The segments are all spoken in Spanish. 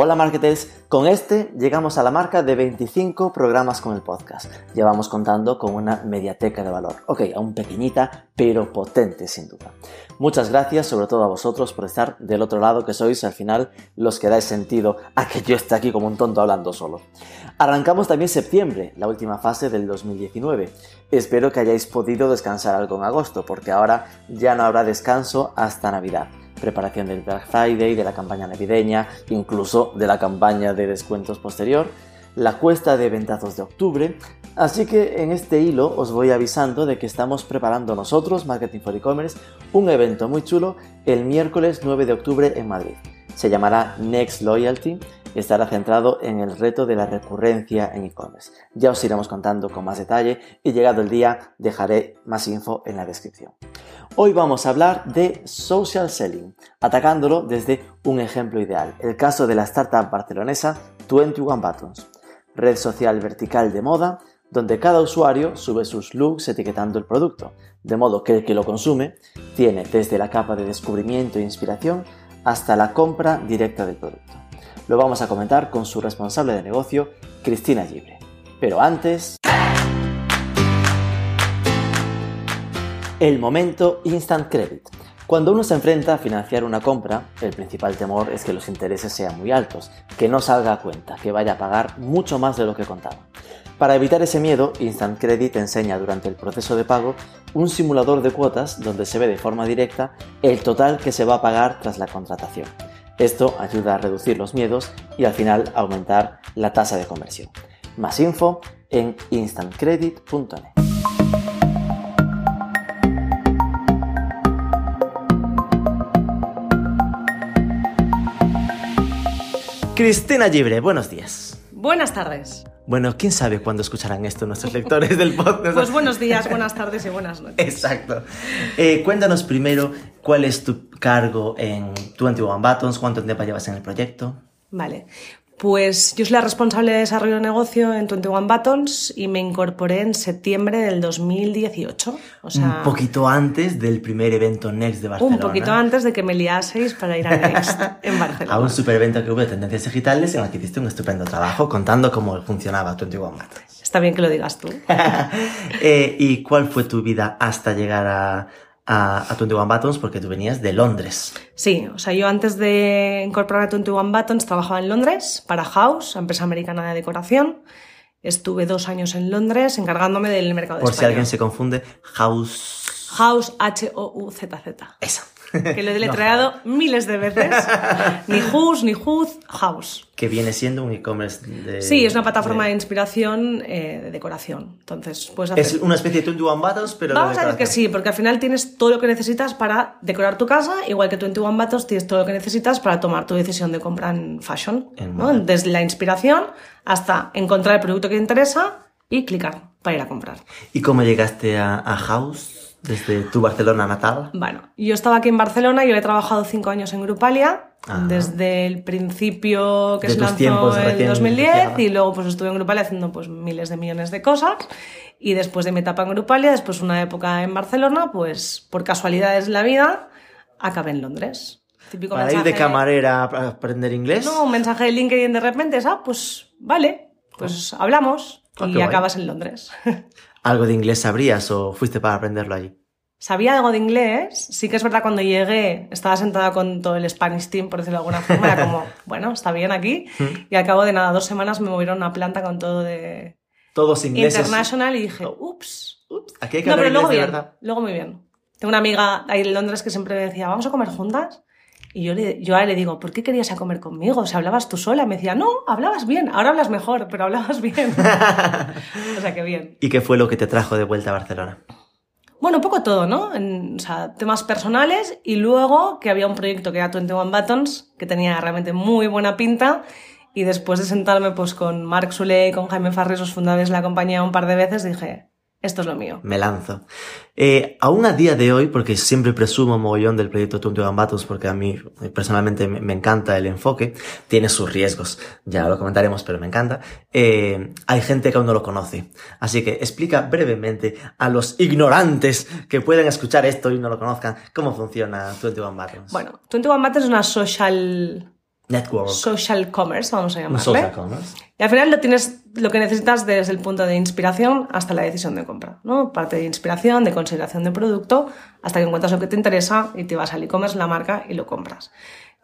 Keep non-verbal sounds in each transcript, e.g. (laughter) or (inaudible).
Hola marketers, con este llegamos a la marca de 25 programas con el podcast. Llevamos contando con una mediateca de valor. Ok, aún pequeñita, pero potente sin duda. Muchas gracias sobre todo a vosotros por estar del otro lado que sois al final los que dais sentido a que yo esté aquí como un tonto hablando solo. Arrancamos también septiembre, la última fase del 2019. Espero que hayáis podido descansar algo en agosto, porque ahora ya no habrá descanso hasta Navidad preparación del Black Friday, de la campaña navideña, incluso de la campaña de descuentos posterior, la cuesta de ventazos de octubre, así que en este hilo os voy avisando de que estamos preparando nosotros, Marketing for E-Commerce, un evento muy chulo el miércoles 9 de octubre en Madrid. Se llamará Next Loyalty estará centrado en el reto de la recurrencia en e-commerce. Ya os iremos contando con más detalle y llegado el día dejaré más info en la descripción. Hoy vamos a hablar de social selling, atacándolo desde un ejemplo ideal, el caso de la startup barcelonesa 21 Buttons, red social vertical de moda donde cada usuario sube sus looks etiquetando el producto, de modo que el que lo consume tiene desde la capa de descubrimiento e inspiración hasta la compra directa del producto. Lo vamos a comentar con su responsable de negocio, Cristina Libre. Pero antes... El momento Instant Credit. Cuando uno se enfrenta a financiar una compra, el principal temor es que los intereses sean muy altos, que no salga a cuenta, que vaya a pagar mucho más de lo que contaba. Para evitar ese miedo, Instant Credit enseña durante el proceso de pago un simulador de cuotas donde se ve de forma directa el total que se va a pagar tras la contratación. Esto ayuda a reducir los miedos y al final aumentar la tasa de conversión. Más info en instantcredit.net. Cristina Libre, buenos días. Buenas tardes. Bueno, quién sabe cuándo escucharán esto nuestros lectores del podcast. (laughs) Pues buenos días, buenas tardes y buenas noches. Exacto. Eh, cuéntanos primero cuál es tu cargo en 21 Buttons, cuánto tiempo llevas en el proyecto. Vale. Pues yo soy la responsable de desarrollo de negocio en 21 Buttons y me incorporé en septiembre del 2018. O sea, un poquito antes del primer evento Next de Barcelona. Un poquito antes de que me liaseis para ir a Next (laughs) en Barcelona. A un super evento que hubo de tendencias digitales en el que hiciste un estupendo trabajo contando cómo funcionaba 21 Buttons. Está bien que lo digas tú. (laughs) eh, ¿Y cuál fue tu vida hasta llegar a, a, a 21 Buttons porque tú venías de Londres. Sí, o sea, yo antes de incorporar a 21 Buttons trabajaba en Londres para House, empresa americana de decoración. Estuve dos años en Londres encargándome del mercado de Por España. si alguien se confunde, House... House, H-O-U-Z-Z. Eso. Que lo he (laughs) deletreado no, miles de veces. (laughs) ni Who's, ni Who's, House. Que viene siendo un e-commerce de... Sí, es una plataforma de, de inspiración eh, de decoración. Entonces, puedes hacer... Es una especie de 21 Buttons, pero Vamos de a decir que sí, porque al final tienes todo lo que necesitas para decorar tu casa, igual que 21 Buttons tienes todo lo que necesitas para tomar tu decisión de compra en fashion. En ¿no? Desde la inspiración hasta encontrar el producto que te interesa y clicar para ir a comprar. ¿Y cómo llegaste a, a House? Desde tu Barcelona natal? Bueno, yo estaba aquí en Barcelona, yo he trabajado cinco años en Grupalia, Ajá. desde el principio que de se lanzó en 2010 iniciada. y luego pues estuve en Grupalia haciendo pues miles de millones de cosas y después de mi etapa en Grupalia, después una época en Barcelona, pues por casualidades de la vida acabé en Londres. Típico ¿Para mensaje... ir de camarera a aprender inglés? No, un mensaje de LinkedIn de repente, ah, pues vale, pues oh. hablamos oh, y acabas en Londres. (laughs) ¿Algo de inglés sabrías o fuiste para aprenderlo allí? Sabía algo de inglés, sí que es verdad cuando llegué estaba sentada con todo el Spanish team, por decirlo de alguna forma, era como, (laughs) bueno, está bien aquí, y al cabo de nada, dos semanas me movieron a una planta con todo de... Todos ingleses. International y dije, ups, ups. Aquí hay que no, pero luego de bien, verdad. luego muy bien. Tengo una amiga ahí en Londres que siempre me decía, ¿vamos a comer juntas? Y yo, le, yo a él le digo, ¿por qué querías a comer conmigo? O sea, hablabas tú sola. Me decía, no, hablabas bien. Ahora hablas mejor, pero hablabas bien. (laughs) o sea, que bien. ¿Y qué fue lo que te trajo de vuelta a Barcelona? Bueno, un poco todo, ¿no? En, o sea, temas personales y luego que había un proyecto que era 21 Buttons, que tenía realmente muy buena pinta. Y después de sentarme pues con Marc Sule y con Jaime Farris, los fundadores de la compañía, un par de veces, dije, esto es lo mío. Me lanzo. Eh, aún a día de hoy, porque siempre presumo mogollón del proyecto 21 Battles, porque a mí eh, personalmente me, encanta el enfoque, tiene sus riesgos, ya lo comentaremos, pero me encanta. Eh, hay gente que aún no lo conoce. Así que explica brevemente a los ignorantes que pueden escuchar esto y no lo conozcan, cómo funciona 21 Battles. Bueno, 21 Battles es una social Network. Social commerce, vamos a llamarle. Social commerce. Y al final lo tienes, lo que necesitas desde el punto de inspiración hasta la decisión de compra, ¿no? Parte de inspiración, de consideración de producto, hasta que encuentras lo que te interesa y te vas al e-commerce, la marca y lo compras.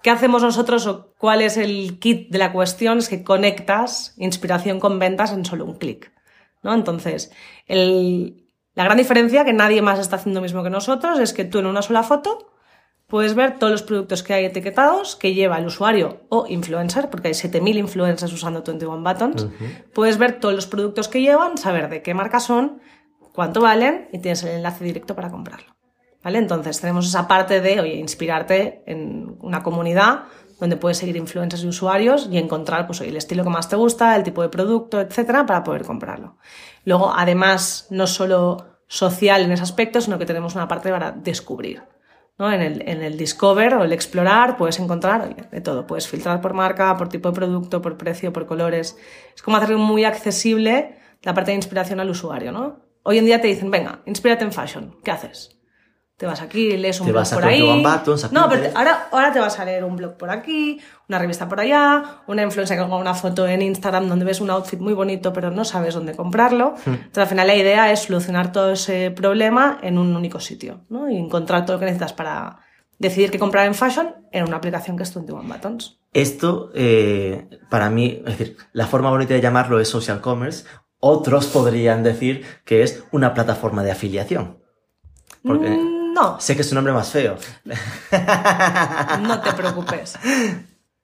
¿Qué hacemos nosotros o cuál es el kit de la cuestión? Es que conectas inspiración con ventas en solo un clic, ¿no? Entonces, el, la gran diferencia que nadie más está haciendo lo mismo que nosotros es que tú en una sola foto puedes ver todos los productos que hay etiquetados que lleva el usuario o influencer, porque hay 7.000 influencers usando 21 Buttons. Uh -huh. Puedes ver todos los productos que llevan, saber de qué marca son, cuánto valen y tienes el enlace directo para comprarlo. ¿Vale? Entonces tenemos esa parte de, oye, inspirarte en una comunidad donde puedes seguir influencers y usuarios y encontrar pues, el estilo que más te gusta, el tipo de producto, etcétera, para poder comprarlo. Luego, además, no solo social en ese aspecto, sino que tenemos una parte para descubrir. ¿No? En, el, en el Discover o el Explorar puedes encontrar de todo. Puedes filtrar por marca, por tipo de producto, por precio, por colores. Es como hacer muy accesible la parte de inspiración al usuario, ¿no? Hoy en día te dicen, venga, inspírate en fashion. ¿Qué haces? Te vas aquí, lees un te blog vas a por ahí. A no, pero te- ahora, ahora te vas a leer un blog por aquí, una revista por allá, una influencer que ponga una foto en Instagram donde ves un outfit muy bonito pero no sabes dónde comprarlo. Hmm. Entonces al final la idea es solucionar todo ese problema en un único sitio, ¿no? Y encontrar todo lo que necesitas para decidir qué comprar en fashion en una aplicación que es 21 Buttons. Esto, eh, para mí, es decir, la forma bonita de llamarlo es social commerce. Otros podrían decir que es una plataforma de afiliación. Porque Mm, No, sé que es un nombre más feo. no te preocupes.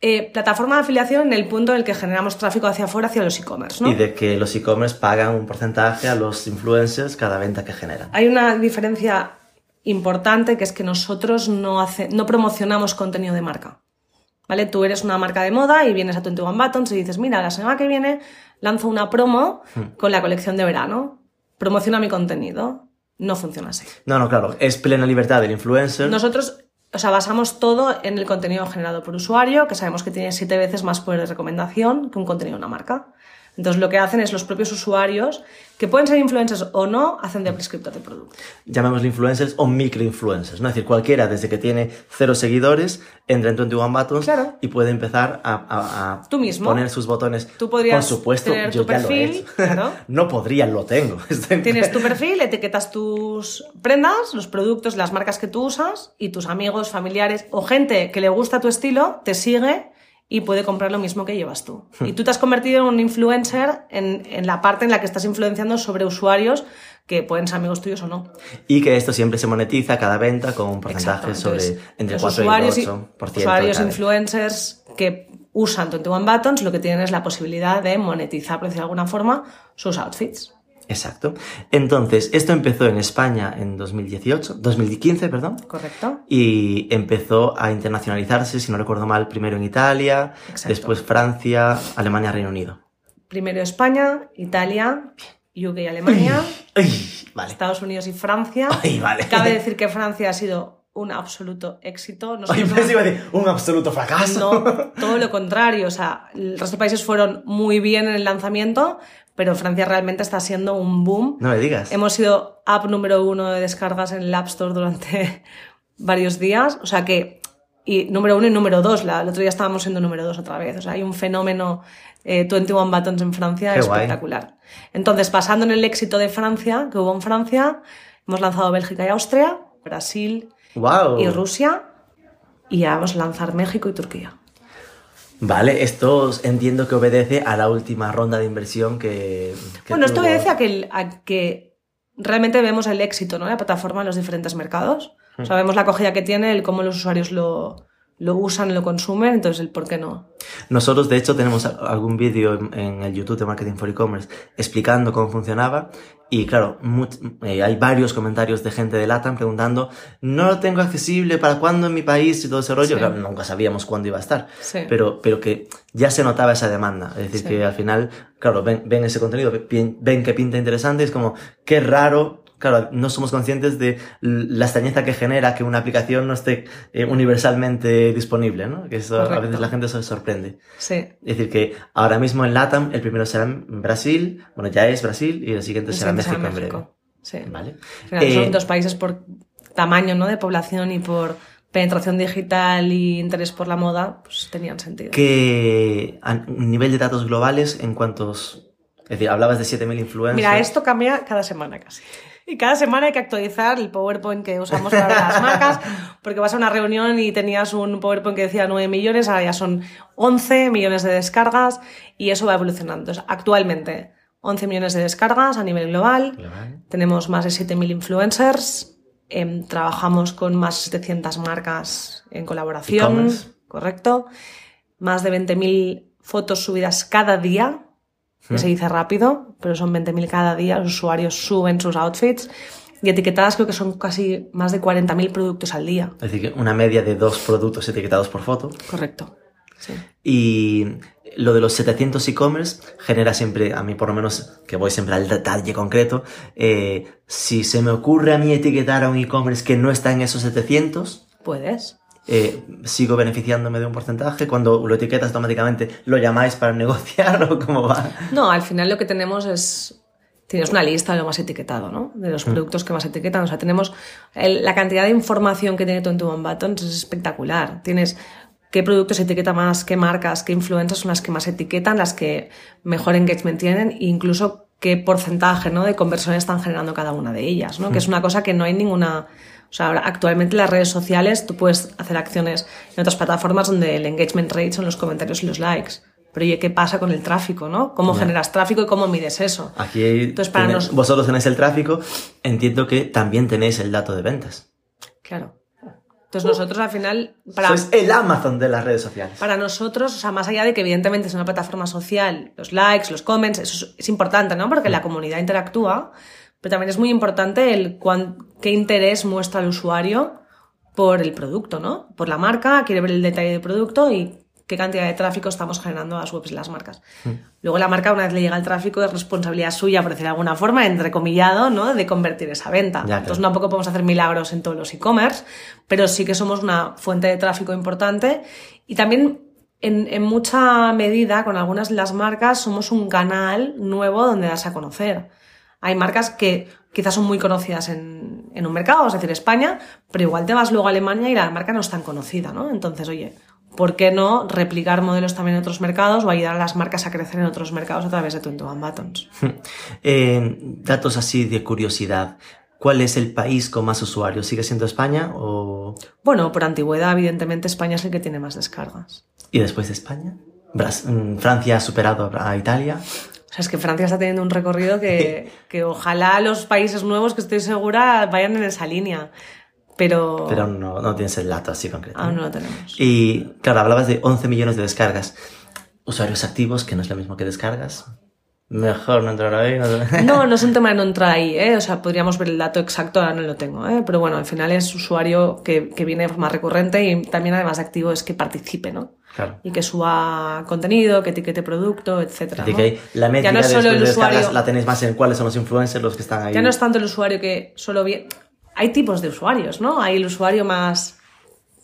Eh, plataforma de afiliación en el punto en el que generamos tráfico hacia afuera, hacia los e-commerce, ¿no? Y de que los e-commerce pagan un porcentaje a los influencers cada venta que generan. Hay una diferencia importante que es que nosotros no, hace, no promocionamos contenido de marca. ¿Vale? Tú eres una marca de moda y vienes a 21 Buttons y dices, mira, la semana que viene lanzo una promo con la colección de verano. Promociona mi contenido. No funciona así. No, no, claro, es plena libertad del influencer. Nosotros, o sea, basamos todo en el contenido generado por usuario, que sabemos que tiene siete veces más poder de recomendación que un contenido de una marca. Entonces, lo que hacen es los propios usuarios, que pueden ser influencers o no, hacen de prescriptor de producto. Llamémosle influencers o microinfluencers, ¿no? Es decir, cualquiera desde que tiene cero seguidores entra en 21 Buttons Claro. y puede empezar a, a- a Tú mismo. poner sus botones. Tú podrías Por supuesto, tener yo tu ya lo he perfil, hecho. claro. (laughs) no podría, lo tengo. (laughs) Tienes tu perfil, etiquetas tus prendas, los productos, las marcas que tú usas y tus amigos, familiares o gente que le gusta tu estilo te sigue y puede comprar lo mismo que llevas tú. Y tú te has convertido en un influencer en, en la parte en la que estás influenciando sobre usuarios que pueden ser amigos tuyos o no. Y que esto siempre se monetiza cada venta con un porcentaje sobre entre los 4 usuarios y y- 8%. Usuarios cada- influencers que usan 21 Buttons lo que tienen es la posibilidad de monetizar, por decirlo de alguna forma, sus outfits. Exacto. Entonces, esto empezó en España en 2018, 2015, perdón. ¿Correcto? Y empezó a internacionalizarse, si no recuerdo mal, primero en Italia, Exacto. después Francia, Alemania, Reino Unido. Primero España, Italia, UK y Alemania. Ay, vale. Estados Unidos y Francia. Ay, vale. Cabe decir que Francia ha sido un absoluto éxito. Ay, pensé iba a decir, un absoluto fracaso. no, todo lo contrario. O sea, el resto de países fueron muy bien en el lanzamiento, pero Francia realmente está siendo un boom. No me digas. Hemos sido app número uno de descargas en el App Store durante (laughs) varios días. O sea que, y número uno y número dos. La, el otro día estábamos siendo número dos otra vez. O sea, hay un fenómeno eh, 21 Buttons en Francia Qué guay. espectacular. Entonces, basando en el éxito de Francia, que hubo en Francia, hemos lanzado Bélgica y Austria, Brasil Wow. y Rusia. Y ya vamos a lanzar México y Turquía. Vale, esto entiendo que obedece a la última ronda de inversión que. que Bueno, esto obedece a que, el- a que realmente vemos el éxito ¿no? la plataforma en los diferentes mercados. Hmm. Sabemos la acogida que tiene, el cómo los usuarios lo, lo usan, lo consumen, entonces el por qué no. Nosotros, de hecho, tenemos algún vídeo en, en el YouTube de Marketing for E-Commerce explicando cómo funcionaba. Y claro, much- eh, hay varios comentarios de gente de LATAM preguntando, no lo tengo accesible, ¿para cuándo en mi país? Y todo ese rollo. Sí. Claro, nunca sabíamos cuándo iba a estar. Sí. Pero, pero que ya se notaba esa demanda. Es decir, Sí. que al final, claro, ven, ven ese contenido, ven, ven que pinta interesante, es como, qué raro. Claro, no somos conscientes de la extrañeza que genera que una aplicación no esté eh, universalmente disponible, ¿no? Que eso a Correcto. veces la gente se sorprende. Sí. Es decir, que ahora mismo en LATAM el primero será en Brasil, bueno, ya es Brasil, y el siguiente El será México, será en breve. Sí. ¿Vale? Al final Eh, son dos países por tamaño ¿no? de población y por penetración digital y interés por la moda, pues tenían sentido. que a nivel de datos globales, en cuantos... Es decir, hablabas de 7.000 influencers. Mira, esto cambia cada semana casi. Y cada semana hay que actualizar el PowerPoint que usamos para las (laughs) marcas, porque vas a una reunión y tenías un PowerPoint que decía 9 millones, ahora ya son 11 millones de descargas y eso va evolucionando. Entonces, actualmente, 11 millones de descargas a nivel global, Global. tenemos más de 7.000 influencers, em, trabajamos con más de 700 marcas en colaboración, correcto, más de 20.000 fotos subidas cada día, que se dice rápido, pero son 20.000 cada día, los usuarios suben sus outfits y etiquetadas creo que son casi más de 40.000 productos al día. Es decir, una media de dos productos etiquetados por foto. Correcto. Sí. Y lo de los 700 e-commerce genera siempre, a mí por lo menos, que voy siempre al detalle concreto, eh, si se me ocurre a mí etiquetar a un e-commerce que no está en esos 700, Puedes. Eh, sigo beneficiándome de un porcentaje. Cuando lo etiquetas automáticamente, ¿lo llamáis para (laughs) negociar o cómo va? No, al final lo que tenemos es. Tienes una lista de lo más etiquetado, ¿no? De los productos que más etiquetan. O sea, tenemos. el- la cantidad de información que tiene 21 Buttons es espectacular. Tienes qué productos etiqueta más, qué marcas, qué influencers son las que más etiquetan, las que mejor engagement tienen, e incluso qué porcentaje ¿no? de conversiones están generando cada una de ellas, ¿no? Que es una cosa que no hay ninguna. O sea, ahora, actualmente en las redes sociales tú puedes hacer acciones en otras plataformas donde el engagement rate son los comentarios y los likes. Pero oye, ¿qué pasa con el tráfico, no? ¿Cómo generas tráfico y cómo mides eso? Aquí hay- Entonces, para tenéis- nos- vosotros tenéis el tráfico, entiendo que también tenéis el dato de ventas. Claro. Entonces nosotros al final, para, Sois el Amazon de las redes sociales. para nosotros, o sea, más allá de que evidentemente es una plataforma social, los likes, los comments, eso es, es importante, ¿no? Porque la comunidad interactúa, pero también es muy importante el cuán- qué interés muestra el usuario por el producto, ¿no? Por la marca, quiere ver el detalle del producto y qué cantidad de tráfico estamos generando a las webs y las marcas. Luego la marca, una vez le llega el tráfico, es responsabilidad suya, por decir de alguna forma, entrecomillado, ¿no? De convertir esa venta. Ya. Entonces tampoco podemos hacer milagros en todos los e-commerce, pero sí que somos una fuente de tráfico importante y también en, en mucha medida con algunas de las marcas somos un canal nuevo donde darse a conocer. Hay marcas que quizás son muy conocidas en, en un mercado, es decir, España, pero igual te vas luego a Alemania y la marca no es tan conocida, ¿no? Entonces, oye, ¿por qué no replicar modelos también en otros mercados o ayudar a las marcas a crecer en otros mercados a través de 21 Buttons? (laughs) Eh, datos así de curiosidad. ¿Cuál es el país con más usuarios? ¿Sigue siendo España o...? Bueno, por antigüedad, evidentemente, España es el que tiene más descargas. ¿Y después de España? Mm, Francia ha superado a Italia. O sea, es que Francia está teniendo un recorrido que, (laughs) que ojalá los países nuevos, que estoy segura, vayan en esa línea. Pero, Pero no, no tienes el dato así concreto. aún no lo tenemos. Y claro, hablabas de 11 millones de descargas. Usuarios activos, que no es lo mismo que descargas. Mejor no entrar ahí. No... (laughs) No, no es un tema de no entrar ahí, ¿eh? O sea, podríamos ver el dato exacto, ahora no lo tengo, ¿eh? Pero bueno, al final es usuario que, que viene de forma recurrente y también además de activo es que participe, ¿no? Claro. Y que suba contenido, que etiquete producto, etcétera. La métrica ya no es solo el usuario, la tenéis más en cuáles son los influencers los que están ahí. ya no es tanto el usuario que solo viene... Hay tipos de usuarios, ¿no? Hay el usuario más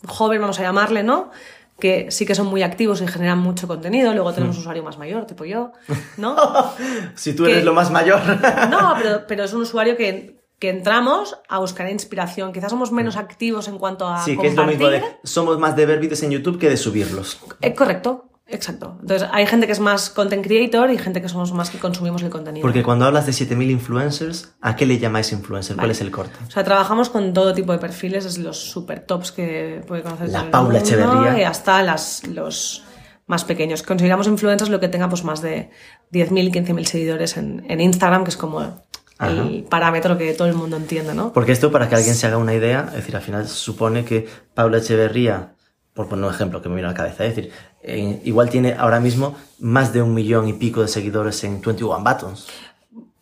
joven, vamos a llamarle, ¿no? Que sí que son muy activos y generan mucho contenido. Luego tenemos un usuario más mayor, tipo yo, ¿no? (laughs) Si tú que- eres lo más mayor. (laughs) No, pero, (laughs) pero es un usuario que, que entramos a buscar inspiración. Quizás somos menos activos en cuanto a sí, que es lo compartir. mismo de... Somos más de ver vídeos en YouTube que de subirlos. Eh, correcto, exacto. Entonces, hay gente que es más content creator y gente que somos más que consumimos el contenido. Porque cuando hablas de 7.000 influencers, ¿a qué le llamáis influencer? ¿Cuál es el corte? O sea, trabajamos con todo tipo de perfiles, desde los super tops que puede conocer La Paula mundo, Echeverría. y hasta las, los más pequeños. Consideramos influencers lo que tenga pues más de 10.000, 15.000 seguidores en, en Instagram, que es como el parámetro que todo el mundo entiende, ¿no? Porque esto, para que alguien se haga una idea, es decir, al final supone que Paula Echeverría por poner un ejemplo que me viene a la cabeza, es decir, igual tiene ahora mismo más de un millón y pico de seguidores en 21 Buttons.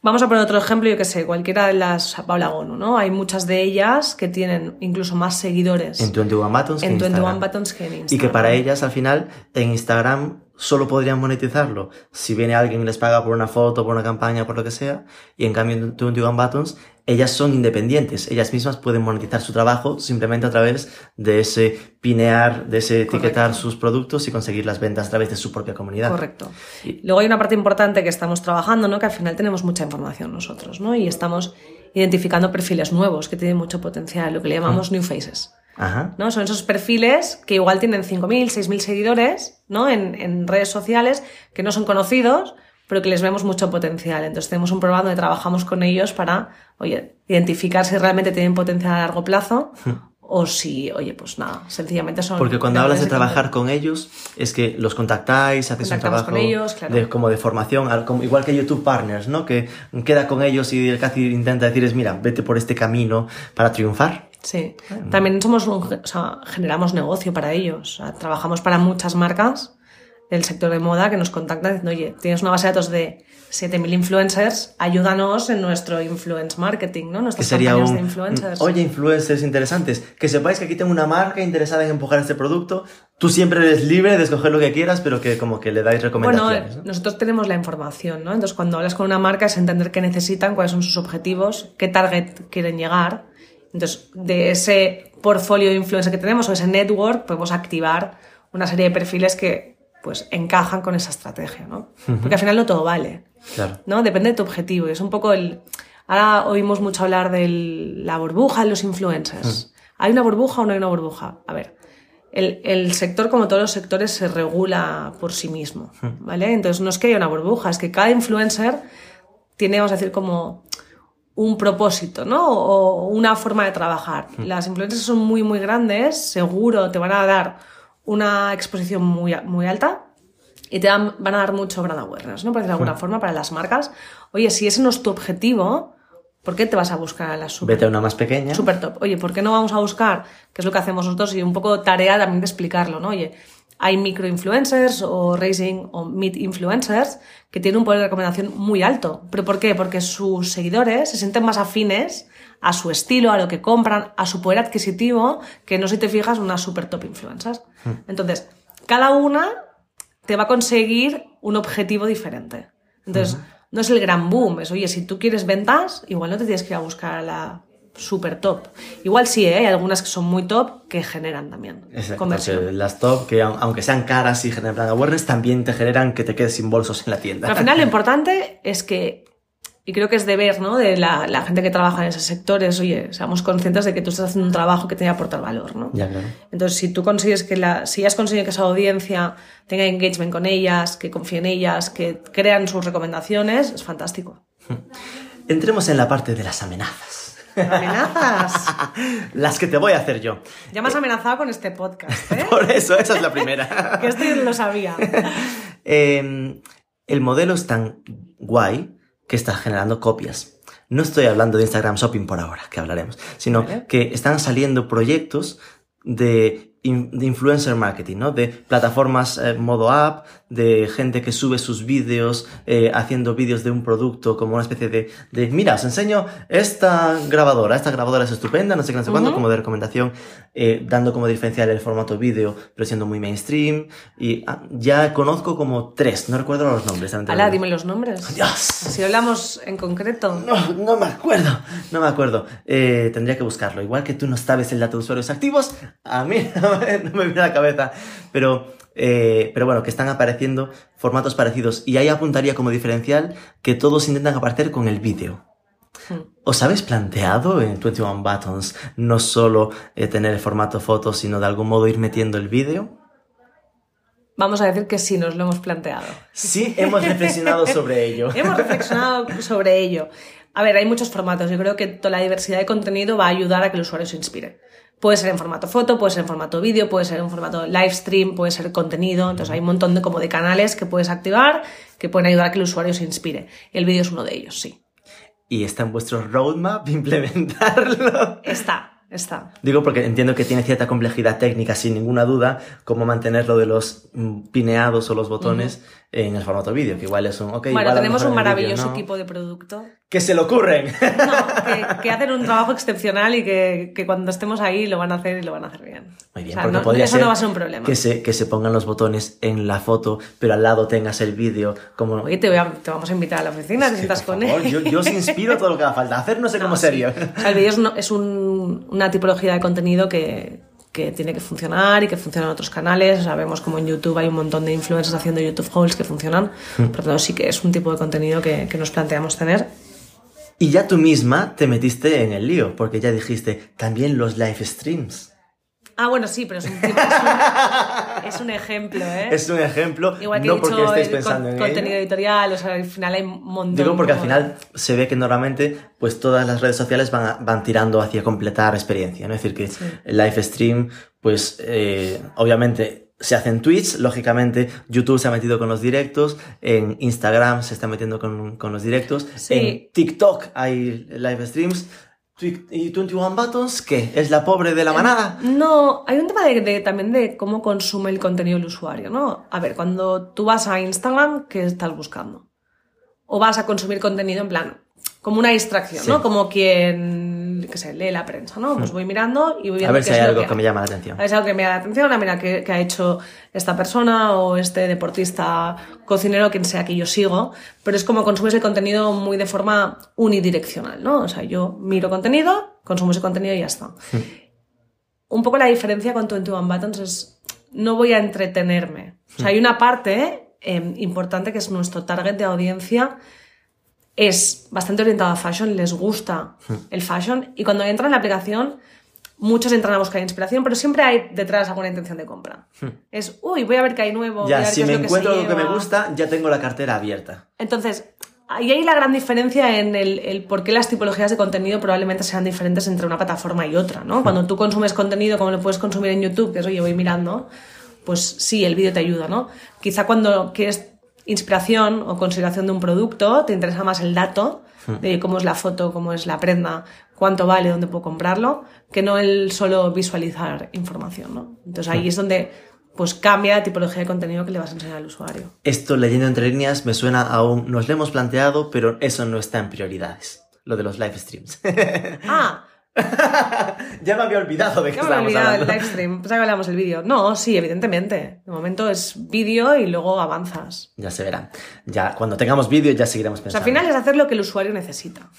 Vamos a poner otro ejemplo, yo que sé, cualquiera de las Paula Gonu, ¿no? Hay muchas de ellas que tienen incluso más seguidores En 21 Buttons que en en 21 Instagram. Buttons que en Y que para ellas al final en Instagram solo podrían monetizarlo si viene alguien y les paga por una foto, por una campaña, por lo que sea. Y en cambio en 21 Buttons ellas son independientes. Ellas mismas pueden monetizar su trabajo simplemente a través de ese pinear, de ese etiquetar Correcto. sus productos y conseguir las ventas a través de su propia comunidad. Correcto. Y- Luego hay una parte importante que estamos trabajando, ¿no? Que al final tenemos mucha información nosotros, ¿no? Y estamos identificando perfiles nuevos que tienen mucho potencial, lo que le llamamos new faces. Ajá. ¿no? Son esos perfiles que igual tienen 5.000, 6.000 seguidores ¿no? en, en redes sociales que no son conocidos, pero que les vemos mucho potencial. Entonces tenemos un programa donde trabajamos con ellos para, oye, identificar si realmente tienen potencial a largo plazo (laughs) o si, oye, pues nada, sencillamente son... Porque cuando hablas de trabajar con ellos, es que los contactáis, hacéis un trabajo con ellos, claro. de, como de formación, igual que YouTube Partners, ¿no? Que queda con ellos y casi intenta decirles, mira, vete por este camino para triunfar. Sí, también somos un, o sea, generamos negocio para ellos. O sea, trabajamos para muchas marcas del sector de moda que nos contactan diciendo, oye, tienes una base de datos de 7.000 influencers, ayúdanos en nuestro influence marketing, ¿no? Nuestras sería un... de influencers. Oye, influencers interesantes, que sepáis que aquí tengo una marca interesada en empujar este producto. Tú siempre eres libre de escoger lo que quieras, pero que como que le dais bueno, recomendaciones. ¿no? nosotros tenemos la información, ¿no? Entonces, cuando hablas con una marca es entender qué necesitan, cuáles son sus objetivos, qué target quieren llegar. Entonces, de ese portfolio de influencers que tenemos o ese network, podemos activar una serie de perfiles que pues encajan con esa estrategia, ¿no? Porque al final no todo vale. Claro. ¿no? Depende de tu objetivo. Y es un poco el. Ahora oímos mucho hablar de la burbuja de los influencers. ¿Hay una burbuja o no hay una burbuja? A ver, el, el sector, como todos los sectores, se regula por sí mismo, ¿vale? Entonces no es que haya una burbuja, es que cada influencer tiene, vamos a decir, como un propósito, ¿no? O una forma de trabajar. Las influencers son muy, muy grandes, seguro te van a dar una exposición muy, muy alta y te van a dar mucho brand awareness, ¿no? Por decirlo de alguna forma, para las marcas. Oye, si ese no es tu objetivo, ¿por qué te vas a buscar a las super, Vete a una más pequeña. super top? Oye, ¿por qué no vamos a buscar, que es lo que hacemos nosotros, y un poco tarea también de explicarlo, ¿no? Oye, hay micro-influencers o raising o mid-influencers que tienen un poder de recomendación muy alto. ¿Pero por qué? Porque sus seguidores se sienten más afines a su estilo, a lo que compran, a su poder adquisitivo, que no si te fijas unas super top influencers. Entonces, cada una te va a conseguir un objetivo diferente. Entonces, no es el gran boom, es, oye, si tú quieres ventas, igual no te tienes que ir a buscar a la super top. Igual sí, ¿eh? hay algunas que son muy top que generan también Exacto, conversión. las top, que au- aunque sean caras y generan awareness, también te generan que te quedes sin bolsos en la tienda. Pero al final lo (laughs) importante es que, y creo que es deber ¿no? de la, la gente que trabaja en esos sectores, oye, seamos conscientes de que tú estás haciendo un trabajo que te va a aportar valor, ¿no? Ya, claro. Entonces, si tú consigues que la, si has conseguido que esa audiencia tenga engagement con ellas, que confíe en ellas, que crean sus recomendaciones, es fantástico. (laughs) Entremos en la parte de las amenazas. Amenazas. (laughs) las que te voy a hacer yo. Ya me has amenazado con este podcast, (laughs) ¿eh? Por eso, esa es la primera. que esto yo no lo sabía. Eh, el modelo es tan guay que está generando copias. No estoy hablando de Instagram Shopping por ahora, que hablaremos, sino Vale. que están saliendo proyectos de, in- de influencer marketing, ¿no? De plataformas eh, modo app, de gente que sube sus vídeos eh, haciendo vídeos de un producto como una especie de, de, mira, os enseño esta grabadora, esta grabadora es estupenda, no sé qué, no sé cuánto, como de recomendación, eh, dando como diferencial el formato vídeo, pero siendo muy mainstream. Y ah, ya conozco como tres, no recuerdo los nombres. Ala, lamentablemente. dime los nombres. Dios. Si hablamos en concreto. No, no me acuerdo, no me acuerdo. Eh, tendría que buscarlo. Igual que tú no sabes el dato de usuarios activos, a mí no (laughs) no me viene a la cabeza. Pero, eh, pero bueno, que están apareciendo formatos parecidos. Y ahí apuntaría como diferencial que todos intentan aparecer con el vídeo. Hmm. ¿Os habéis planteado en 21 Buttons no solo eh, tener el formato foto, sino de algún modo ir metiendo el vídeo? Vamos a decir que sí, nos lo hemos planteado. Sí, hemos reflexionado (laughs) sobre ello. Hemos reflexionado sobre ello. A ver, hay muchos formatos. Yo creo que toda la diversidad de contenido va a ayudar a que el usuario se inspire. Puede ser en formato foto, puede ser en formato vídeo, puede ser en formato live stream, puede ser contenido. Entonces hay un montón de, como de canales que puedes activar que pueden ayudar a que el usuario se inspire. El vídeo es uno de ellos, sí. ¿Y está en vuestro roadmap (laughs) implementarlo? Está. está. Digo porque entiendo que tiene cierta complejidad técnica, sin ninguna duda, cómo mantener lo de los mm, pineados o los botones en el formato vídeo, que igual es un... ok, bueno, tenemos un maravilloso no. equipo de producto. ¡Que se le ocurren! No, que, que hacen un trabajo excepcional y que, que cuando estemos ahí lo van a hacer y lo van a hacer bien. Muy bien, O sea, porque no- podría eso ser no va a ser un problema. Que se, que se pongan los botones en la foto, pero al lado tengas el vídeo como... Oye, te, voy a- te vamos a invitar a la oficina, si Que, estás por con favor, él. yo, yo os inspiro todo lo que haga falta. Hacer no sé (laughs) cómo serio. O sea, el vídeo es, es un- una tipología de contenido que, que tiene que funcionar y que funciona en otros canales. Sabemos como en YouTube hay un montón de influencers haciendo YouTube hauls que funcionan. Hmm. Por lo tanto, sí que es un tipo de contenido que, que nos planteamos tener. Y ya tú misma te metiste en el lío, porque ya dijiste, también los live streams. Ah, bueno, sí, pero es un, tipo- es un, (laughs) es un ejemplo, ¿eh? Es un ejemplo, Igual que no he dicho, porque estéis el con- en contenido ello. editorial, o sea, al final hay un montón. Digo porque al final se ve que normalmente pues todas las redes sociales van, a- van tirando hacia completar experiencia, ¿no? Es decir, que el live stream, pues eh, obviamente se hacen tweets, lógicamente YouTube se ha metido con los directos, en Instagram se está metiendo con, con los directos, Sí. en TikTok hay live streams, ¿y 21 Buttons qué? ¿Es la pobre de la manada? No, hay un tema de, de- también de cómo consume el contenido el usuario, ¿no? A ver, cuando tú vas a Instagram, ¿qué estás buscando? O vas a consumir contenido en plan, como una distracción, Sí. ¿no? Como quien, qué sé, lee la prensa, ¿no? Pues voy mirando y voy viendo A ver si hay algo que que me llama la atención. A ver si hay algo que me llama la atención, a mira qué, qué ha hecho esta persona o este deportista, cocinero, quien sea que yo sigo, pero es como consumes el contenido muy de forma unidireccional, ¿no? O sea, yo miro contenido, consumo ese contenido y ya está. Un poco la diferencia con 21 Buttons es, no voy a entretenerme. O sea, hay una parte eh, importante que es nuestro target de audiencia es bastante orientado a fashion, les gusta el fashion y cuando entran en la aplicación muchos entran a buscar inspiración, pero siempre hay detrás alguna intención de compra. Es, uy, voy a ver qué hay nuevo. voy a Ya, ver si qué es me lo que se encuentro algo que me lleva". gusta, ya tengo la cartera abierta. Entonces, ahí hay la gran diferencia en el, el por qué las tipologías de contenido probablemente sean diferentes entre una plataforma y otra, ¿no? Cuando tú consumes contenido como lo puedes consumir en YouTube, que es, oye, voy mirando, pues sí, el vídeo te ayuda, ¿no? Quizá cuando quieres inspiración o consideración de un producto, te interesa más el dato de cómo es la foto, cómo es la prenda, cuánto vale, dónde puedo comprarlo, que no el solo visualizar información, ¿no? Entonces ahí es donde pues cambia la tipología de contenido que le vas a enseñar al usuario. Esto leyendo entre líneas me suena a un nos lo hemos planteado, pero eso no está en prioridades. Lo de los live streams. Ah, (laughs) (laughs) ya me había olvidado de que Ya me he estábamos olvidado el hablando. live stream. Pensaba que hablamos del vídeo. No, sí, evidentemente. De momento es vídeo y luego avanzas. Ya se verá. Ya cuando tengamos vídeo ya seguiremos O sea, pensando. al final es hacer lo que el usuario necesita.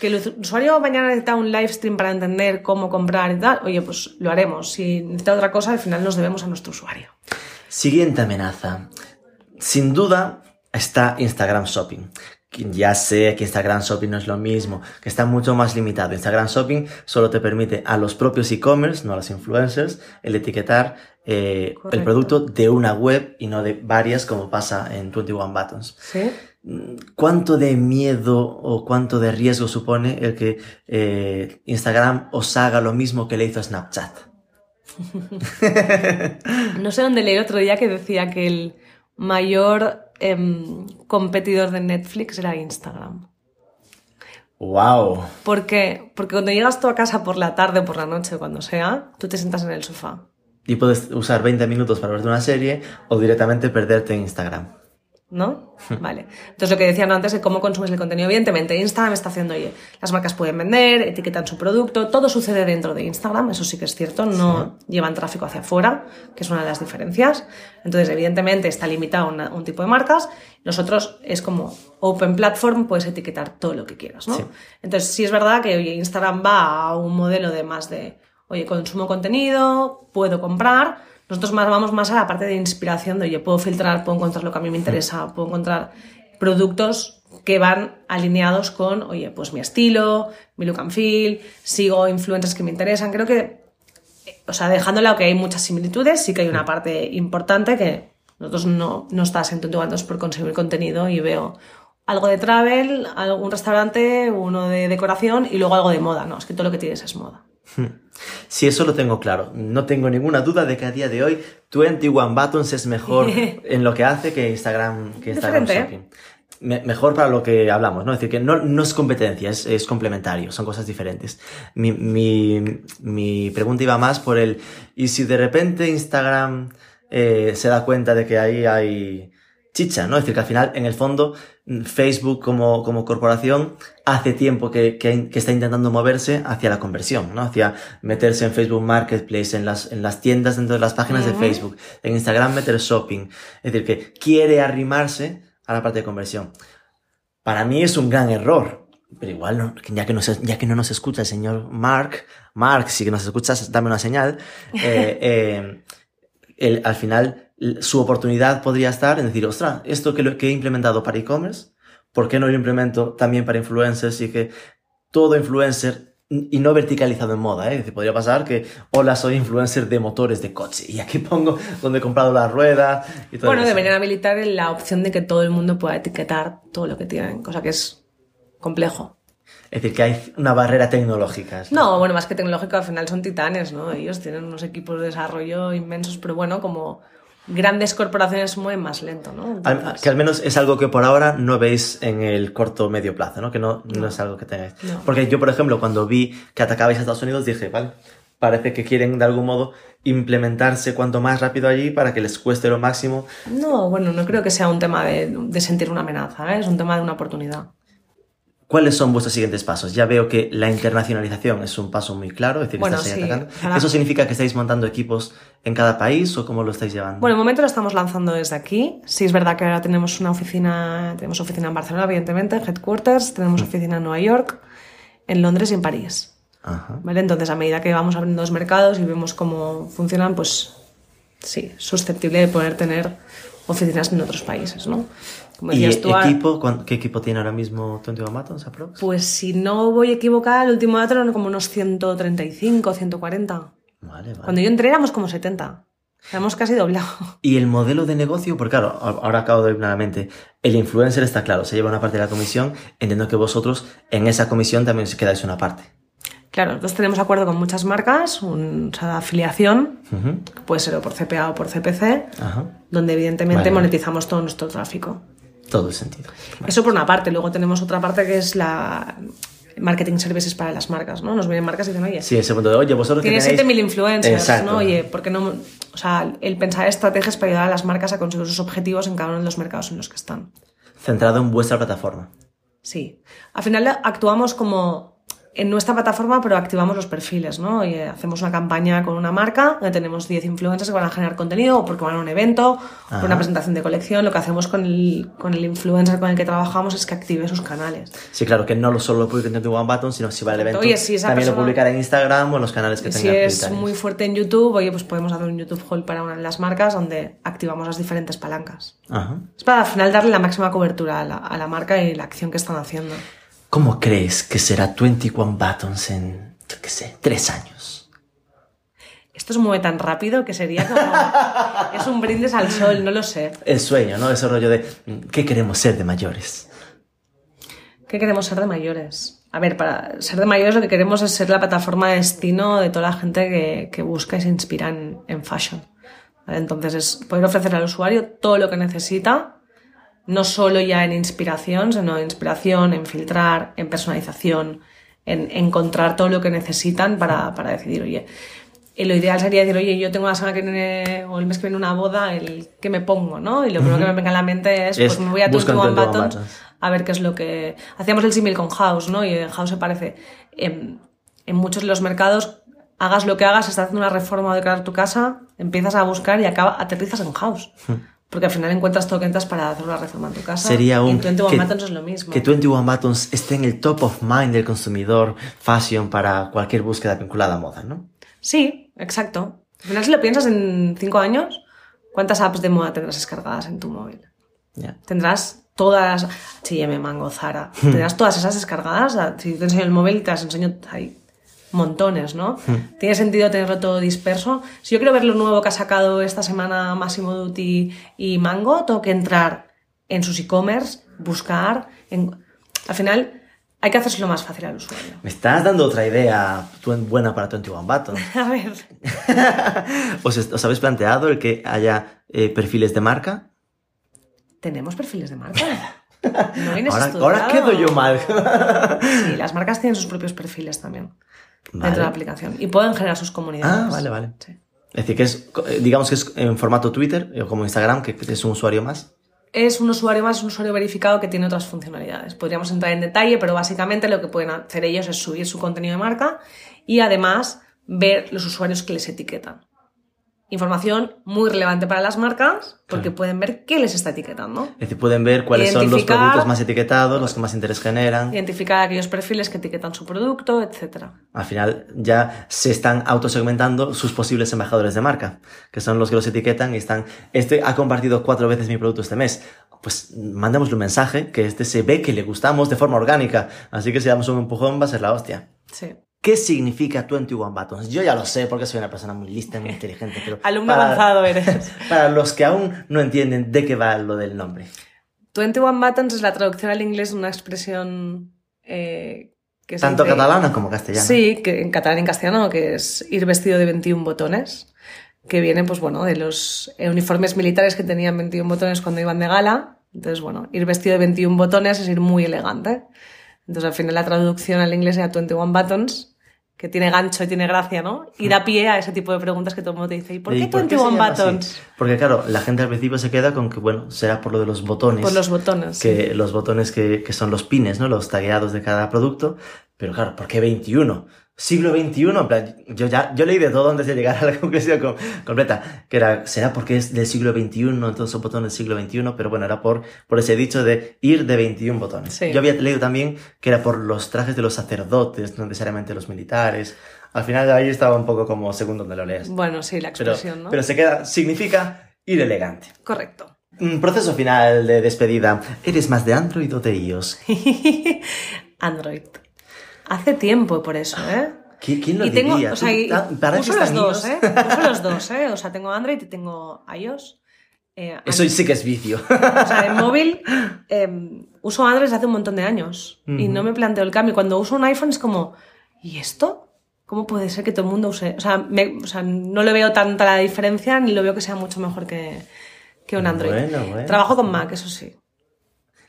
Que el usuario mañana necesita un live stream para entender cómo comprar y tal. Oye, pues lo haremos. Si necesita otra cosa, al final nos debemos a nuestro usuario. Siguiente amenaza. Sin duda está Instagram Shopping. Ya sé que Instagram Shopping no es lo mismo, que está mucho más limitado. Instagram Shopping solo te permite a los propios e-commerce, no a los influencers, el etiquetar eh, el producto de una web y no de varias como pasa en 21 Buttons. ¿Sí? ¿Cuánto de miedo o cuánto de riesgo supone el que eh, Instagram os haga lo mismo que le hizo Snapchat? (laughs) No sé dónde leí otro día que decía que el mayor em, competidor de Netflix era Instagram. ¡Wow! ¿Por qué? Porque cuando llegas tú a casa por la tarde, por la noche, cuando sea, tú te sientas en el sofá. Y puedes usar 20 minutos para verte una serie o directamente perderte en Instagram. ¿No? (laughs) Vale. Entonces, lo que decían antes de cómo consumes el contenido, evidentemente, Instagram está haciendo, oye, las marcas pueden vender, etiquetan su producto, todo sucede dentro de Instagram, eso sí que es cierto, no llevan tráfico hacia afuera, que es una de las diferencias. Entonces, evidentemente, está limitado a un tipo de marcas. Nosotros es como open platform, puedes etiquetar todo lo que quieras, ¿no? Sí. Entonces, sí es verdad que oye, Instagram va a un modelo de más de, oye, consumo contenido, puedo comprar. Nosotros más vamos más a la parte de inspiración, de, oye, puedo filtrar, puedo encontrar lo que a mí me interesa, puedo encontrar productos que van alineados con, oye, pues mi estilo, mi look and feel, sigo influencers que me interesan. Creo que, o sea, dejándolo que hay muchas similitudes, sí que hay una parte importante que nosotros no, no estás en Tuntubantos por consumir contenido y veo algo de travel, algún restaurante, uno de decoración y luego algo de moda. No, es que todo lo que tienes es moda. Si eso lo tengo claro, no tengo ninguna duda de que a día de hoy 21 Buttons es mejor (laughs) en lo que hace que Instagram, que Instagram. Shopping. me- mejor para lo que hablamos, ¿no? Es decir, que no, no es competencia, es, es complementario, son cosas diferentes. Mi, mi, mi pregunta iba más por el, ¿y si de repente Instagram eh, se da cuenta de que ahí hay chicha, ¿no? Es decir, que al final, en el fondo, Facebook como, como corporación hace tiempo que, que, que está intentando moverse hacia la conversión, ¿no? Hacia meterse en Facebook Marketplace, en las, en las tiendas dentro de las páginas de. Facebook, en Instagram meter shopping. Es decir, que quiere arrimarse a la parte de conversión. Para mí es un gran error. Pero igual, no- ya, que ya que no nos escucha el señor Mark, Mark, si que nos escuchas, dame una señal. (laughs) Eh, eh, el- al final, su oportunidad podría estar en decir, ostras, esto que, lo, que he implementado para e-commerce, ¿por qué no lo implemento también para influencers y que todo influencer y no verticalizado en moda, ¿eh? Podría pasar que, hola, soy influencer de motores de coche y aquí pongo donde he comprado la rueda y todo Bueno, eso. deberían habilitar la opción de que todo el mundo pueda etiquetar todo lo que tienen, cosa que es complejo. Es decir, que hay una barrera tecnológica. ¿no? No, bueno, más que tecnológico, al final son titanes, ¿no? Ellos tienen unos equipos de desarrollo inmensos, pero bueno, como grandes corporaciones mueven más lento, ¿no? Al- que al menos es algo que por ahora no veis en el corto o medio plazo, ¿no? Que no, no. es algo que tengáis. No. Porque yo, por ejemplo, cuando vi que atacabais a Estados Unidos, dije, vale, parece que quieren de algún modo implementarse cuanto más rápido allí para que les cueste lo máximo. No, bueno, no creo que sea un tema de, de sentir una amenaza, ¿eh? es un tema de una oportunidad. ¿Cuáles son vuestros siguientes pasos? Ya veo que la internacionalización es un paso muy claro, es decir, Bueno, sí, para- ¿Eso significa que estáis montando equipos en cada país o cómo lo estáis llevando? Bueno, de momento lo estamos lanzando desde aquí. Sí, es verdad que ahora tenemos una oficina, tenemos oficina en Barcelona, evidentemente, headquarters, tenemos oficina en Nueva York, en Londres y en París. Ajá. ¿Vale? Entonces, a medida que vamos abriendo los mercados y vemos cómo funcionan, pues sí, susceptible de poder tener oficinas en otros países, ¿no? Como ¿Y tú, equipo? ¿Cuán- ¿Qué equipo tiene ahora mismo 21 Matons, aprox? pues si no voy equivocada, el último dato eran como unos 135, 140. Vale, vale. Cuando yo entré éramos como 70. Hemos casi doblado. (laughs) Y el modelo de negocio, porque claro, ahora acabo de oírme a la mente, el influencer está claro, se lleva una parte de la comisión, entiendo que vosotros en esa comisión también os quedáis una parte. Claro, nosotros tenemos acuerdo con muchas marcas, un, o sea, afiliación, que puede ser o por CPA o por CPC, Ajá. donde evidentemente Vale, vale. monetizamos todo nuestro tráfico. Todo el sentido. Eso por una parte. Luego tenemos otra parte que es la marketing services para las marcas, ¿no? Nos vienen marcas y dicen, oye, Sí, ese punto de, oye, vosotros tienes tenéis... 7.000 influencers, Exacto. ¿no? Oye, ¿por qué no...? O sea, el pensar estrategias para ayudar a las marcas a conseguir sus objetivos en cada uno de los mercados en los que están. Centrado en vuestra plataforma. Sí. Al final actuamos como en nuestra plataforma, pero activamos los perfiles, ¿no? Y eh, hacemos una campaña con una marca, donde tenemos 10 influencers que van a generar contenido, o porque van a un evento, Ajá. por una presentación de colección. Lo que hacemos con el, con el influencer con el que trabajamos es que active sus canales. Sí, claro, que no lo solo lo publica en 21 Button, sino si va al evento, Oye, si también lo persona- publicará en Instagram o en los canales que Y si tenga es prioritarios. muy fuerte en YouTube, oye, pues podemos hacer un YouTube Haul para una de las marcas donde activamos las diferentes palancas. Ajá. Es para al final darle la máxima cobertura a la, a la marca y la acción que están haciendo. ¿Cómo crees que será 21 Buttons en, yo qué sé, tres años? Esto se mueve tan rápido que sería como... (laughs) es un brindis al sol, no lo sé. El sueño, ¿no? Ese rollo de, ¿qué queremos ser de mayores? ¿Qué queremos ser de mayores? A ver, para ser de mayores lo que queremos es ser la plataforma de destino de toda la gente que, que busca y se inspira en, en fashion. ¿Vale? Entonces es poder ofrecer al usuario todo lo que necesita, no solo ya en inspiración, sino en inspiración, en filtrar, en personalización, en encontrar todo lo que necesitan para, para decidir, oye, y lo ideal sería decir, oye, yo tengo la semana que viene o el mes que viene una boda, el que me pongo, ¿no? Y lo primero que me venga a la mente es, Es, pues me voy a 21 21 Buttons a ver qué es lo que... Hacíamos el símil con House, ¿no? Y en House se parece. En, en muchos de los mercados, hagas lo que hagas, estás haciendo una reforma o decorar tu casa, empiezas a buscar y acaba, aterrizas en House. Porque al final encuentras todo lo que necesitas para hacer una reforma en tu casa. Sería Y un... en 21 que, Buttons es lo mismo. Que 21 Buttons esté en el top of mind del consumidor fashion para cualquier búsqueda vinculada a moda, ¿no? Sí, exacto. Al final, si lo piensas en cinco años, ¿cuántas apps de moda tendrás descargadas en tu móvil? Ya. Tendrás todas, H&M, Mango, Zara, (laughs) tendrás todas esas descargadas. Si te enseño el móvil, te las enseño hay montones, ¿no? Tiene sentido tenerlo todo disperso. Si yo quiero ver lo nuevo que ha sacado esta semana Massimo Dutti y Mango, tengo que entrar en sus e-commerce, buscar. en- Al final, hay que hacérselo más fácil al usuario. Me estás dando otra idea buena para 21 Buttons. (laughs) A ver, (laughs) ¿Os, habéis planteado el que haya eh, perfiles de marca? ¿tenemos perfiles de marca? (laughs) No vienes Ahora, ahora quedo yo mal. Sí, las marcas tienen sus propios perfiles también Vale. dentro de la aplicación y pueden generar sus comunidades. Ah, vale, vale. Sí. Es decir, que es, eh, digamos que es en formato Twitter o como Instagram, que es un usuario más. Es un usuario más, un usuario verificado que tiene otras funcionalidades. Podríamos entrar en detalle, pero básicamente lo que pueden hacer ellos es subir su contenido de marca y además ver los usuarios que les etiquetan. Información muy relevante para las marcas porque Claro. pueden ver qué les está etiquetando. Es decir, pueden ver cuáles son los productos más etiquetados, los que más interés generan. Identificar aquellos perfiles que etiquetan su producto, etc. Al final ya se están autosegmentando sus posibles embajadores de marca, que son los que los etiquetan y están, este ha compartido cuatro veces mi producto este mes. Pues mandémosle un mensaje que este se ve que le gustamos de forma orgánica, así que si damos un empujón va a ser la hostia. Sí. ¿Qué significa 21 Buttons? Yo ya lo sé porque soy una persona muy lista y muy inteligente, pero (laughs) Alumno para- avanzado (laughs) eres. Para los que aún no entienden de qué va lo del nombre. 21 buttons es la traducción al inglés de una expresión eh, que Tanto dice- catalana como castellana. Sí, que en catalán y en castellano, que es ir vestido de 21 botones, que viene, pues bueno, de los eh, uniformes militares que tenían 21 botones cuando iban de gala. Entonces, bueno, ir vestido de 21 botones es ir muy elegante. Entonces, al final la traducción al inglés era 21 buttons, que tiene gancho y tiene gracia, ¿no? Y da pie a ese tipo de preguntas que todo el mundo te dice, ¿y por ¿Y qué se 21 llama así? buttons? Porque claro, la gente al principio se queda con que, bueno, será por lo de los botones. Por los botones. sí. que los botones que, que son los pines, ¿no? Los tagueados de cada producto. Pero claro, ¿por qué 21? Siglo XXI, plan, yo ya, yo leí de todo antes de llegar a la (laughs) conclusión com- completa, que era, será porque es del siglo XXI, entonces son botones del siglo XXI, pero bueno, era por, por ese dicho de ir de 21 botones. Sí. Yo había leído también que era por los trajes de los sacerdotes, no necesariamente los militares. Al final ahí estaba un poco como segundo donde lo lees. Bueno, sí, la Pero, expresión, ¿no? pero se queda, significa ir elegante. Correcto. Mm, Proceso final de despedida. ¿Eres más de Android o de iOS? (laughs) Android. Hace tiempo por eso, ¿eh? ¿Qui- ¿Quién lo y tengo, diría? o sea, y pareces uso los dos. ¿eh? Uso los dos, ¿eh? O sea, tengo Android y tengo iOS. Eh, Eso sí que es vicio. O sea, en móvil eh, uso Android desde hace un montón de años y no me planteo el cambio. Cuando uso un iPhone es como, ¿y esto? ¿Cómo puede ser que todo el mundo use? O sea, me- o sea, no le veo tanta la diferencia ni lo veo que sea mucho mejor que, que un Android. Bueno, bueno. Trabajo con Mac, eso sí.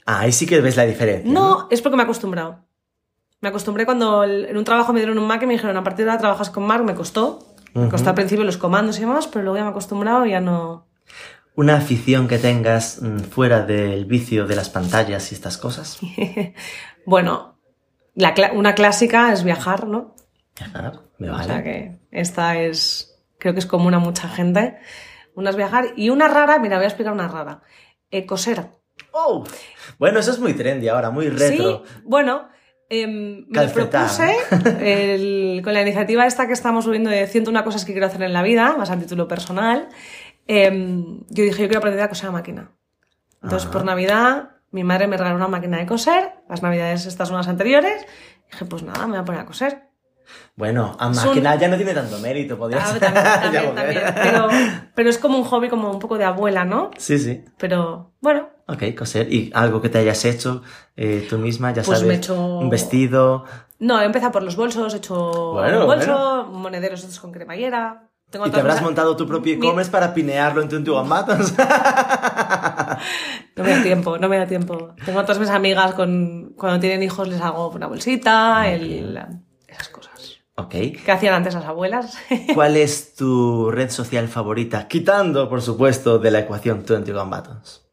Ah, ahí sí que ves la diferencia. No, es porque me he acostumbrado. Me acostumbré cuando el- en un trabajo me dieron un Mac y me dijeron, a partir de ahora trabajas con Mac, me costó. Me costó al principio los comandos y demás, pero luego ya me he acostumbrado y ya no... Una afición que tengas mm, fuera del vicio de las pantallas y estas cosas. (laughs) bueno, la una clásica es viajar, ¿no? Viajar, me O vale. sea que esta es, creo que es común a mucha gente. Una es viajar y una rara, mira, voy a explicar una rara. Eh, coser. Oh, bueno, eso es muy trendy ahora, muy retro. Sí, bueno, em, me propuse el- con la iniciativa esta que estamos subiendo de 101 cosas que quiero hacer en la vida, más a título personal. em, yo dije, yo quiero aprender a coser a máquina. Entonces, Ajá. por Navidad, mi madre me regaló una máquina de coser, las Navidades estas son las anteriores. Dije, pues nada, me voy a poner a coser. Bueno, a Es un- máquina ya no tiene tanto mérito, podría Ah, ser. también. (laughs) Pero, pero es como un hobby, como un poco de abuela, ¿no? Sí, sí. Pero bueno, Ok, coser. ¿Y algo que te hayas hecho eh, tú misma? Ya Pues sabes, me he hecho- un vestido. no, he empezado por los bolsos, he hecho Bueno, un bolso, monederos estos con cremallera. Tengo Y te habrás cosas- montado tu propio Mi- e-commerce para pinearlo en 21 Buttons. (laughs) No me da tiempo, no me da tiempo. Tengo otras mis amigas con cuando tienen hijos les hago una bolsita, el, esas cosas. Ok. ¿Qué hacían antes las abuelas? (laughs) ¿Cuál es tu red social favorita? Quitando, por supuesto, de la ecuación 21 Buttons.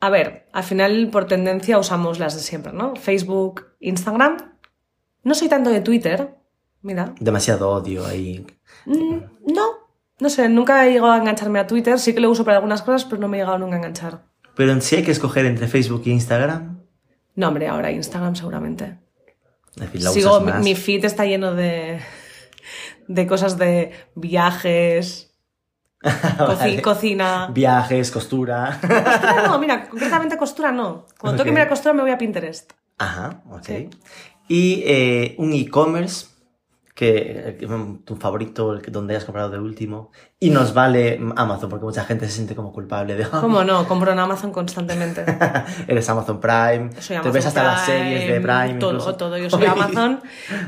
A ver, al final por tendencia usamos las de siempre, ¿no? Facebook, Instagram. No soy tanto de Twitter, mira. Demasiado odio ahí. Mm, No, no sé, nunca he llegado a engancharme a Twitter. Sí que lo uso para algunas cosas, pero no me he llegado nunca a enganchar. Pero si hay que escoger entre Facebook e Instagram, No, hombre, ahora Instagram seguramente. Es decir, la Sigo, usas mi, más. mi feed está lleno de, de cosas de viajes, (laughs) Vale. cocina. Viajes, costura. Costura no, (laughs) mira, concretamente costura no. Cuando tengo Ok. que mirar costura me voy a Pinterest. Ajá, ok. Sí. Y eh, un e-commerce que, que, mm, tu favorito, el que donde hayas comprado de último, y nos vale Amazon, porque mucha gente se siente como culpable de... "Ah, ¿Cómo no? Compro en Amazon constantemente. (laughs) Eres Amazon Prime, Soy te Amazon ves hasta las Prime, series de Prime. Todo, incluso. todo. Yo soy. (laughs) Amazon.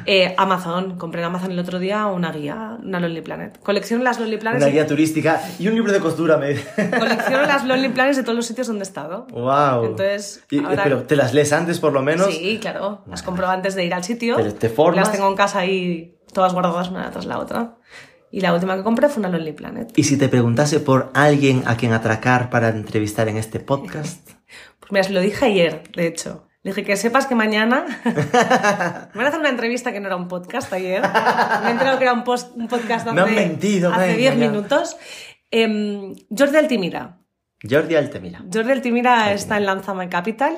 Eh, Amazon. Compré en Amazon el otro día una guía, una Lonely Planet. Colecciono las Lonely Planets. Una guía turística y un libro de costura, me Colecciono las (laughs) Lonely Planets de todos los sitios donde he estado. ¡Wow! Entonces, Y- ahora- Pero te las lees antes, por lo menos. Sí, claro. Las compro antes de ir al sitio. Te- te formas. Las tengo en casa ahí todas guardadas una tras la otra. Y la última que compré fue una Lonely Planet. Y si te preguntase por alguien a quien atracar para entrevistar en este podcast, (laughs) Pues mira, se lo dije ayer, de hecho. Le dije que sepas que mañana (laughs) me van a hacer una entrevista que no era un podcast ayer. Me he enterado que era un, post- un podcast hace, Me han mentido, me hace han 10 engañado. minutos. Em, Jordi Altimira. Jordi Altemira. Jordi Altimira está en Lanzama Capital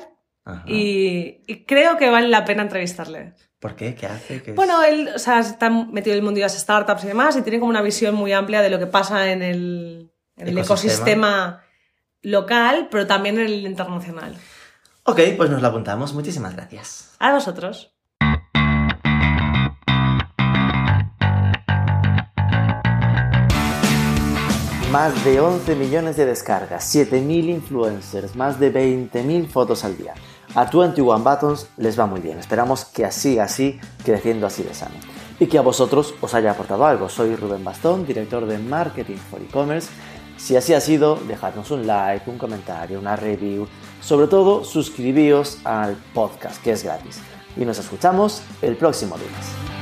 y creo que vale la pena entrevistarle. ¿Por qué? ¿Qué hace? Bueno, él o sea, está metido en el mundo de las startups y demás y tiene como una visión muy amplia de lo que pasa en el, en el Ecosistema. ecosistema local, pero también en el internacional. Ok, pues nos lo apuntamos. Muchísimas gracias. A vosotros. Más de 11 millones de descargas, 7.000 influencers, más de 20.000 fotos al día. A 21 Buttons les va muy bien. Esperamos que así, así, creciendo así de sano. Y que a vosotros os haya aportado algo. Soy Rubén Bastón, director de Marketing for E-Commerce. Si así ha sido, dejadnos un like, un comentario, una review. Sobre todo, suscribíos al podcast, que es gratis. Y nos escuchamos el próximo lunes.